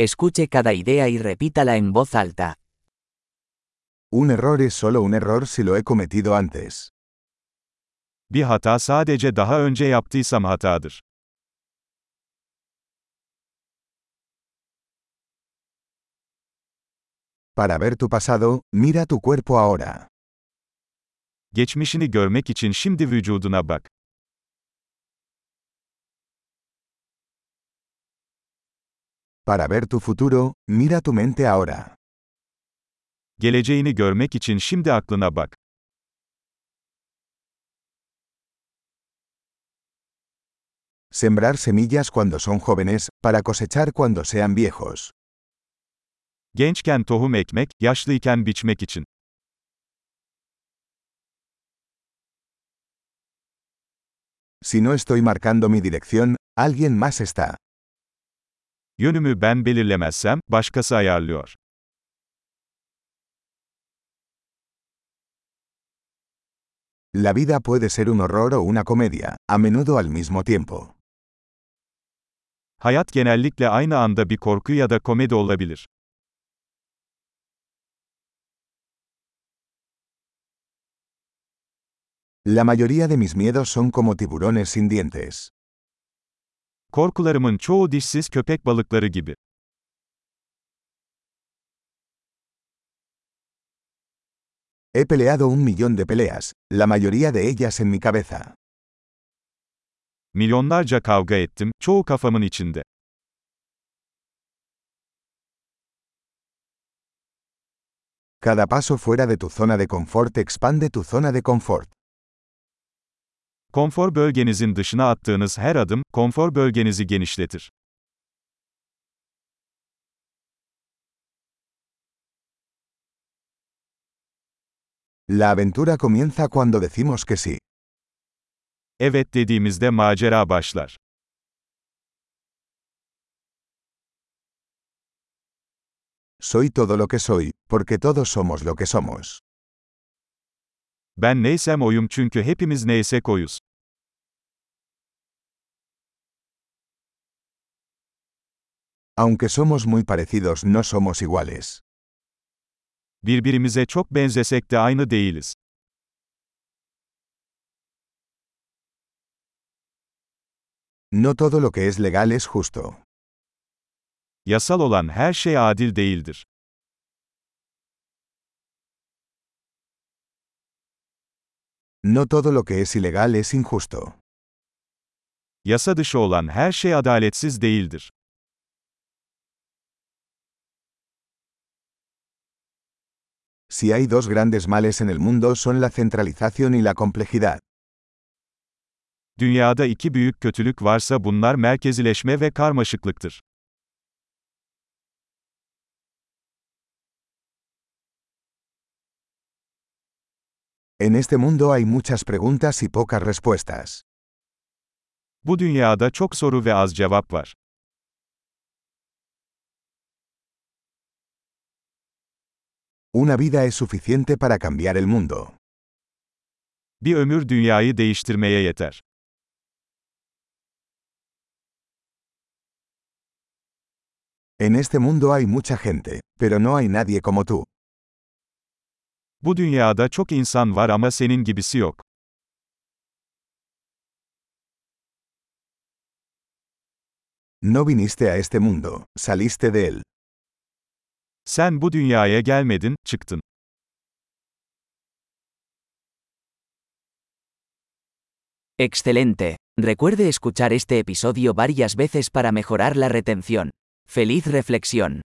Escuche cada idea y repítala en voz alta. Un error es solo un error si lo he cometido antes. Bir hata sadece daha önce yaptıysam hatadır. Para ver tu pasado, mira tu cuerpo ahora. Geçmişini görmek için şimdi vücuduna bak. Para ver tu futuro, mira tu mente ahora. Geleceğini görmek için şimdi aklına bak. Sembrar semillas cuando son jóvenes, para cosechar cuando sean viejos. Gençken tohum ekmek, yaşlıyken biçmek için. Si no estoy marcando mi dirección, alguien más está. Yönümü ben belirlemezsem, başkası ayarlıyor. La vida puede ser un horror o una comedia, a menudo al mismo tiempo. Hayat genellikle aynı anda bir korku ya da komedi olabilir. La mayoría de mis miedos son como tiburones sin dientes. Korkularımın çoğu dişsiz köpek balıkları gibi. He peleado un millón de peleas, la mayoría de ellas en mi cabeza. Milyonlarca kavga ettim, çoğu kafamın içinde. Cada paso fuera de tu zona de confort expande tu zona de confort. Konfor bölgenizin dışına attığınız her adım, konfor bölgenizi genişletir. La aventura comienza cuando decimos que sí. Evet dediğimizde macera başlar. Soy todo lo que soy, porque todos somos lo que somos. Ben neysem oyum çünkü hepimiz neysek oyuz. Aunque somos muy parecidos, no somos iguales. Birbirimize çok benzesek de aynı değiliz. No todo lo que es legal es justo. Yasal olan her şey adil değildir. No todo lo que es ilegal es injusto. Yasa dışı olan her şey adaletsiz değildir. Si hay dos grandes males en el mundo son la centralización y la complejidad. Dünyada iki büyük kötülük varsa bunlar merkezileşme ve karmaşıklıktır. En este mundo hay muchas preguntas y pocas respuestas. Bu dünyada çok soru ve az cevap var. Una vida es suficiente para cambiar el mundo. Bir ömür dünyayı değiştirmeye yeter. En este mundo hay mucha gente, pero no hay nadie como tú. Bu dünyada çok insan var ama senin gibisi yok. No viniste a este mundo, saliste de él. Sen bu dünyaya gelmedin, çıktın. Excelente. Recuerde escuchar este episodio varias veces para mejorar la retención. ¡Feliz reflexión!